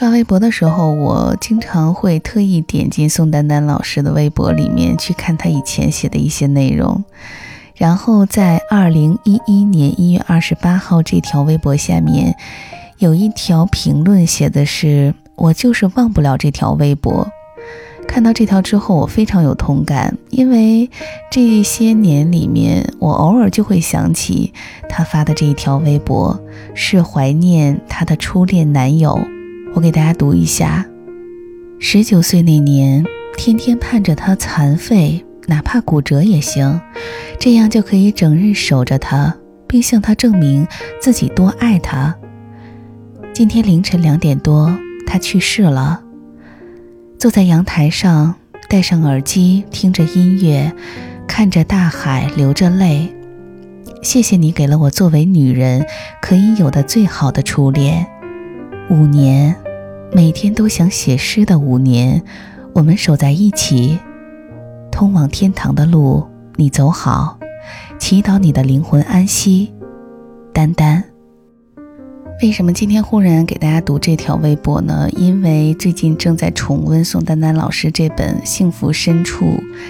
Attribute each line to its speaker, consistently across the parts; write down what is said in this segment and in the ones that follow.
Speaker 1: 刷微博的时候，我经常会特意点进宋丹丹老师的微博里面去看她以前写的一些内容，然后在二零一一年一月二十八号这条微博下面有一条评论，写的是“我就是忘不了这条微博”。看到这条之后，我非常有同感，因为这些年里面，我偶尔就会想起她发的这一条微博，是怀念她的初恋男友。我给大家读一下：十九岁那年，天天盼着他残废，哪怕骨折也行，这样就可以整日守着他，并向他证明自己多爱他。今天凌晨两点多，他去世了。坐在阳台上，戴上耳机，听着音乐，看着大海，流着泪。谢谢你给了我作为女人可以有的最好的初恋。五年，每天都想写诗的五年，我们守在一起。通往天堂的路，你走好，祈祷你的灵魂安息。丹丹，为什么今天忽然给大家读这条微博呢？因为最近正在重温宋丹丹老师这本《幸福深处》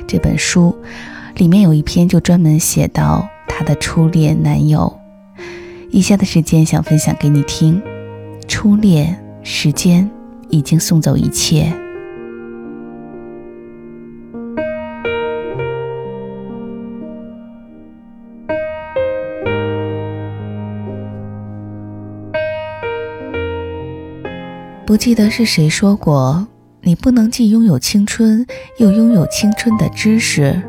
Speaker 1: 这本书，里面有一篇就专门写到她的初恋男友。以下的时间想分享给你听。初恋，时间已经送走一切。不记得是谁说过，你不能既拥有青春，又拥有青春的知识。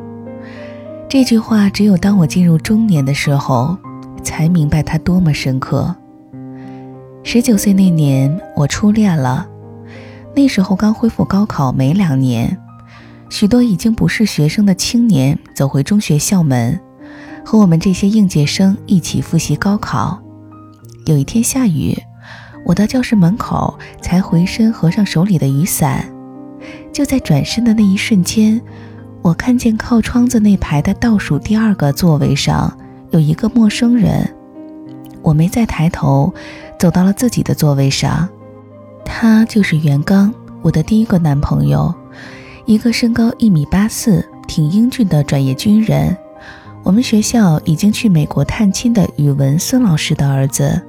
Speaker 1: 这句话，只有当我进入中年的时候，才明白它多么深刻。十九岁那年，我初恋了。那时候刚恢复高考没两年，许多已经不是学生的青年走回中学校门，和我们这些应届生一起复习高考。有一天下雨，我到教室门口才回身合上手里的雨伞。就在转身的那一瞬间，我看见靠窗子那排的倒数第二个座位上有一个陌生人。我没再抬头。走到了自己的座位上，他就是袁刚，我的第一个男朋友，一个身高一米八四、挺英俊的转业军人，我们学校已经去美国探亲的语文孙老师的儿子。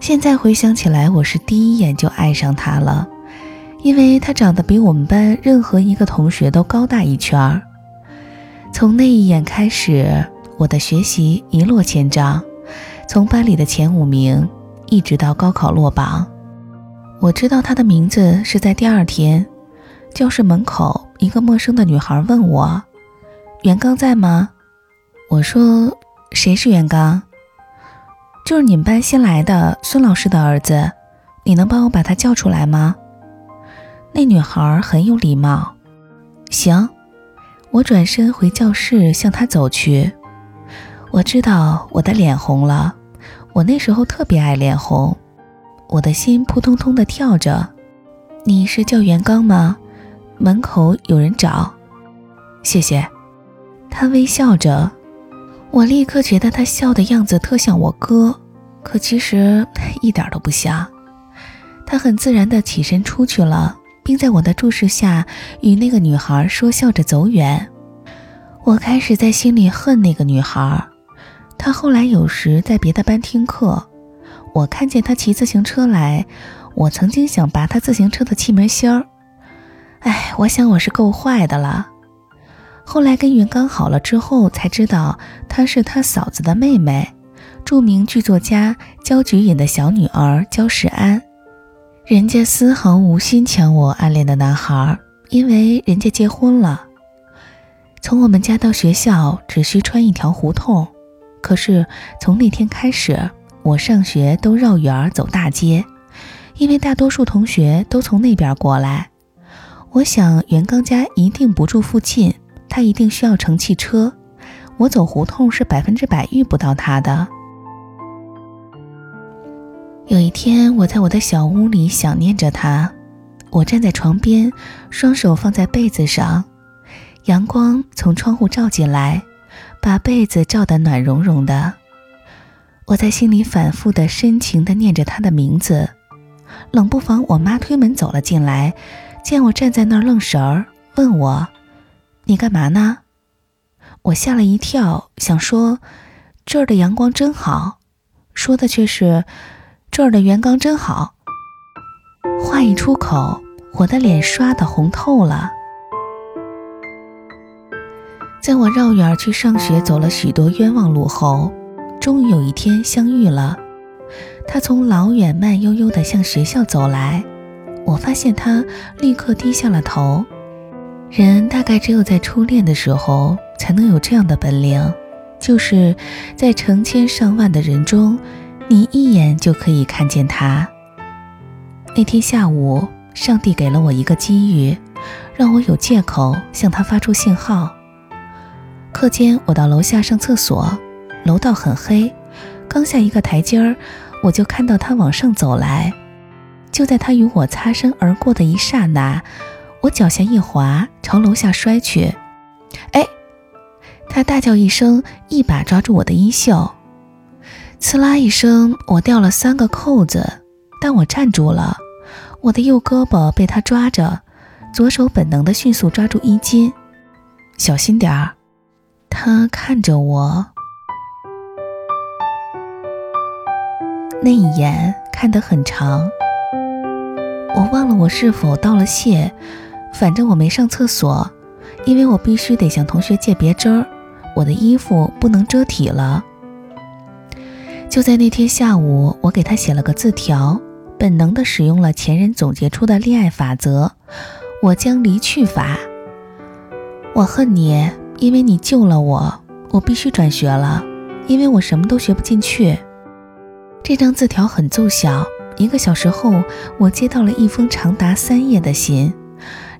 Speaker 1: 现在回想起来，我是第一眼就爱上他了，因为他长得比我们班任何一个同学都高大一圈儿。从那一眼开始，我的学习一落千丈，从班里的前五名。一直到高考落榜，我知道他的名字是在第二天，教室门口一个陌生的女孩问我：“袁刚在吗？”我说：“谁是袁刚？就是你们班新来的孙老师的儿子，你能帮我把他叫出来吗？”那女孩很有礼貌。行，我转身回教室向他走去。我知道我的脸红了。我那时候特别爱脸红，我的心扑通通的跳着。你是叫袁刚吗？门口有人找。谢谢。他微笑着，我立刻觉得他笑的样子特像我哥，可其实一点都不像。他很自然的起身出去了，并在我的注视下与那个女孩说笑着走远。我开始在心里恨那个女孩。他后来有时在别的班听课，我看见他骑自行车来，我曾经想拔他自行车的气门芯儿。哎，我想我是够坏的了。后来跟云刚好了之后，才知道她是他嫂子的妹妹，著名剧作家焦菊隐的小女儿焦世安。人家丝毫无心抢我暗恋的男孩，因为人家结婚了。从我们家到学校只需穿一条胡同。可是从那天开始，我上学都绕远儿走大街，因为大多数同学都从那边过来。我想袁刚家一定不住附近，他一定需要乘汽车。我走胡同是百分之百遇不到他的。有一天，我在我的小屋里想念着他，我站在床边，双手放在被子上，阳光从窗户照进来。把被子罩得暖融融的，我在心里反复的深情的念着他的名字，冷不防我妈推门走了进来，见我站在那儿愣神儿，问我：“你干嘛呢？”我吓了一跳，想说：“这儿的阳光真好。”说的却是：“这儿的原缸真好。”话一出口，我的脸刷的红透了。在我绕远去上学，走了许多冤枉路后，终于有一天相遇了。他从老远慢悠悠地向学校走来，我发现他立刻低下了头。人大概只有在初恋的时候，才能有这样的本领，就是在成千上万的人中，你一眼就可以看见他。那天下午，上帝给了我一个机遇，让我有借口向他发出信号。课间，我到楼下上厕所，楼道很黑，刚下一个台阶儿，我就看到他往上走来。就在他与我擦身而过的一刹那，我脚下一滑，朝楼下摔去。哎！他大叫一声，一把抓住我的衣袖，刺啦一声，我掉了三个扣子，但我站住了。我的右胳膊被他抓着，左手本能的迅速抓住衣襟，小心点儿。他看着我，那一眼看得很长。我忘了我是否道了谢，反正我没上厕所，因为我必须得向同学借别针儿，我的衣服不能遮体了。就在那天下午，我给他写了个字条，本能的使用了前人总结出的恋爱法则：我将离去法。我恨你。因为你救了我，我必须转学了，因为我什么都学不进去。这张字条很奏效。一个小时后，我接到了一封长达三页的信，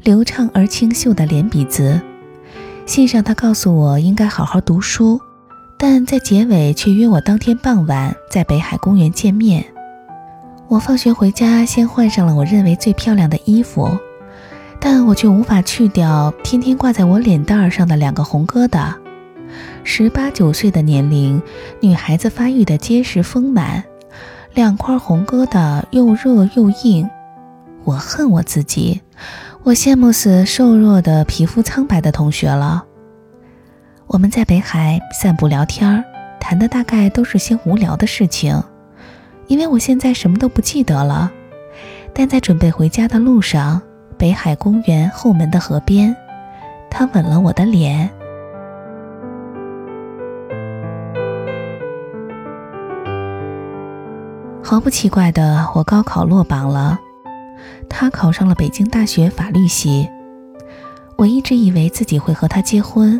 Speaker 1: 流畅而清秀的连笔字。信上他告诉我应该好好读书，但在结尾却约我当天傍晚在北海公园见面。我放学回家，先换上了我认为最漂亮的衣服。但我却无法去掉天天挂在我脸蛋上的两个红疙瘩。十八九岁的年龄，女孩子发育的结实丰满，两块红疙瘩又热又硬。我恨我自己，我羡慕死瘦弱的、皮肤苍白的同学了。我们在北海散步聊天儿，谈的大概都是些无聊的事情，因为我现在什么都不记得了。但在准备回家的路上。北海公园后门的河边，他吻了我的脸。毫不奇怪的，我高考落榜了，他考上了北京大学法律系。我一直以为自己会和他结婚，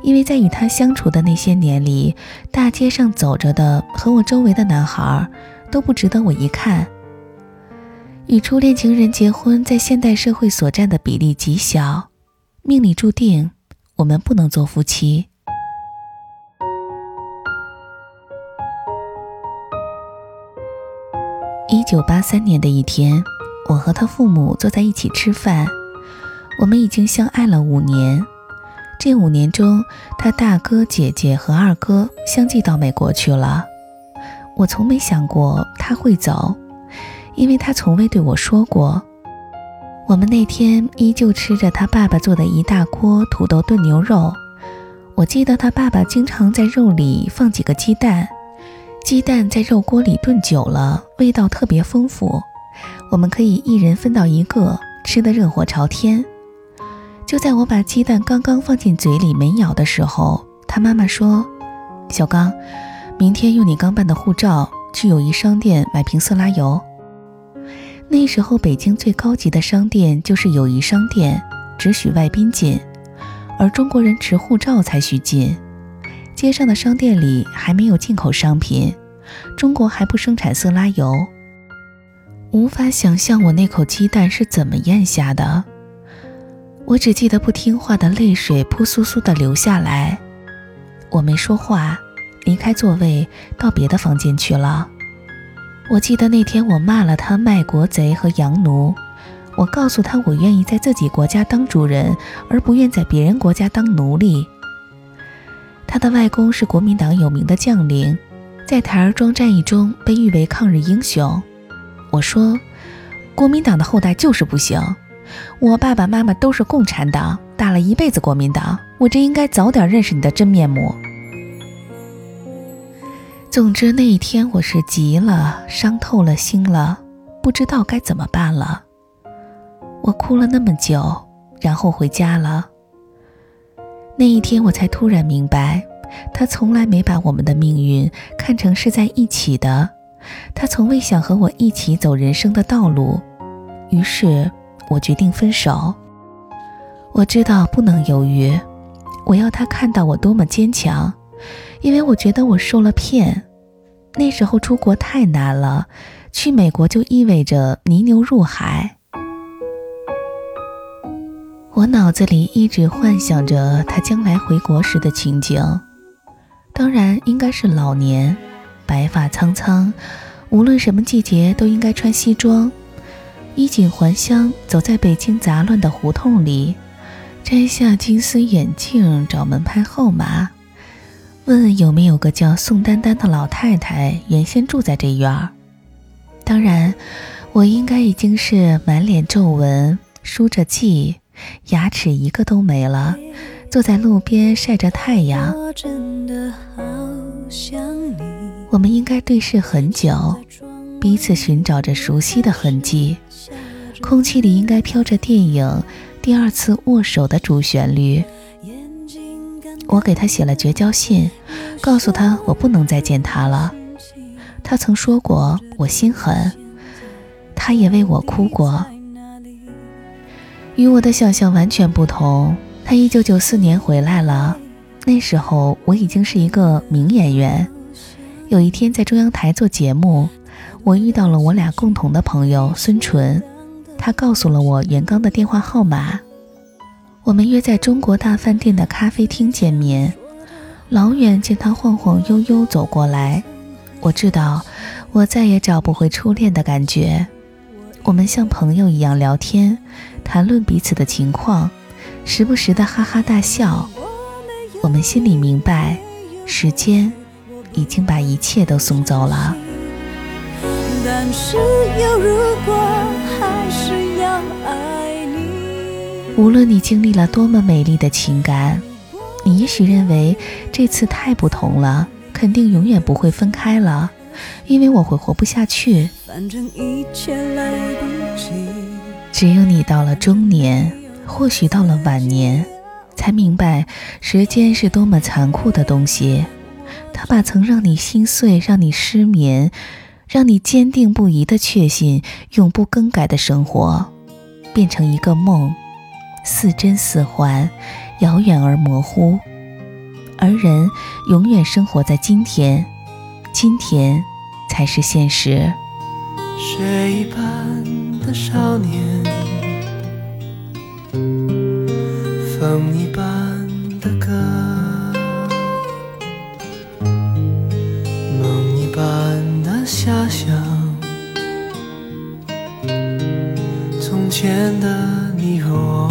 Speaker 1: 因为在与他相处的那些年里，大街上走着的和我周围的男孩都不值得我一看。与初恋情人结婚，在现代社会所占的比例极小，命里注定我们不能做夫妻。一九八三年的一天，我和他父母坐在一起吃饭。我们已经相爱了五年，这五年中，他大哥、姐姐和二哥相继到美国去了。我从没想过他会走。因为他从未对我说过。我们那天依旧吃着他爸爸做的一大锅土豆炖牛肉。我记得他爸爸经常在肉里放几个鸡蛋，鸡蛋在肉锅里炖久了，味道特别丰富。我们可以一人分到一个，吃得热火朝天。就在我把鸡蛋刚刚放进嘴里没咬的时候，他妈妈说：“小刚，明天用你刚办的护照去友谊商店买瓶色拉油。”那时候，北京最高级的商店就是友谊商店，只许外宾进，而中国人持护照才许进。街上的商店里还没有进口商品，中国还不生产色拉油。无法想象我那口鸡蛋是怎么咽下的，我只记得不听话的泪水扑簌簌地流下来。我没说话，离开座位，到别的房间去了。我记得那天我骂了他卖国贼和洋奴，我告诉他我愿意在自己国家当主人，而不愿在别人国家当奴隶。他的外公是国民党有名的将领，在台儿庄战役中被誉为抗日英雄。我说，国民党的后代就是不行。我爸爸妈妈都是共产党，打了一辈子国民党，我真应该早点认识你的真面目。总之那一天我是急了，伤透了心了，不知道该怎么办了。我哭了那么久，然后回家了。那一天我才突然明白，他从来没把我们的命运看成是在一起的，他从未想和我一起走人生的道路。于是。我决定分手。我知道不能犹豫，我要他看到我多么坚强，因为我觉得我受了骗。那时候出国太难了，去美国就意味着泥牛入海。我脑子里一直幻想着他将来回国时的情景，当然应该是老年，白发苍苍，无论什么季节都应该穿西装。衣锦还乡，走在北京杂乱的胡同里，摘下金丝眼镜，找门牌号码，问有没有个叫宋丹丹的老太太，原先住在这院儿。当然，我应该已经是满脸皱纹，梳着髻，牙齿一个都没了，坐在路边晒着太阳。我们应该对视很久。彼此寻找着熟悉的痕迹，空气里应该飘着电影第二次握手的主旋律。我给他写了绝交信，告诉他我不能再见他了。他曾说过我心狠，他也为我哭过。与我的想象完全不同。他一九九四年回来了，那时候我已经是一个名演员。有一天在中央台做节目。我遇到了我俩共同的朋友孙淳，他告诉了我袁刚的电话号码。我们约在中国大饭店的咖啡厅见面。老远见他晃晃悠悠走过来，我知道我再也找不回初恋的感觉。我们像朋友一样聊天，谈论彼此的情况，时不时的哈哈大笑。我们心里明白，时间已经把一切都送走了。但是如果还是要爱。无论你经历了多么美丽的情感，你也许认为这次太不同了，肯定永远不会分开了，因为我会活不下去。反正一切来不及。只有你到了中年，或许到了晚年，才明白时间是多么残酷的东西。它把曾让你心碎、让你失眠。让你坚定不移的确信永不更改的生活，变成一个梦，似真似幻，遥远而模糊。而人永远生活在今天，今天才是现实。水一般的少年，风一般的歌。梦一般的遐想，从前的你和我，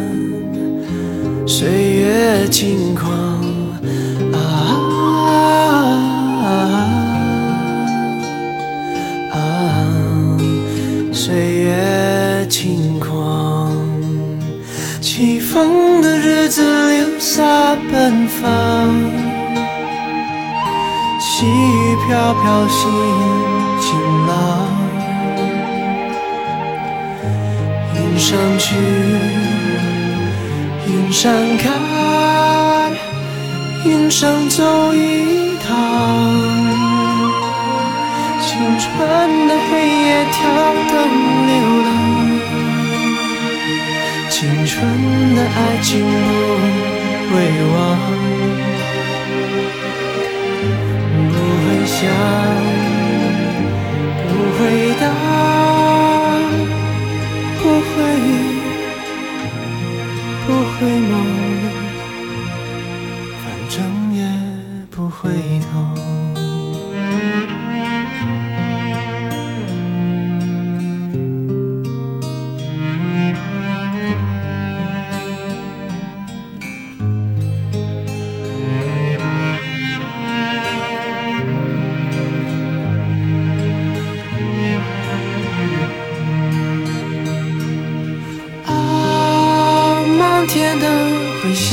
Speaker 1: 岁月轻狂，啊啊，岁月轻狂，起风的日子留下奔放，细雨飘飘，心晴朗。云上去，云上看，云上走一趟。青春的黑夜，跳灯流浪。青春的爱情不。回望，不会想。
Speaker 2: 天回眸，反正也不回头。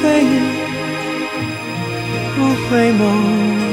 Speaker 2: 不回忆，不回眸。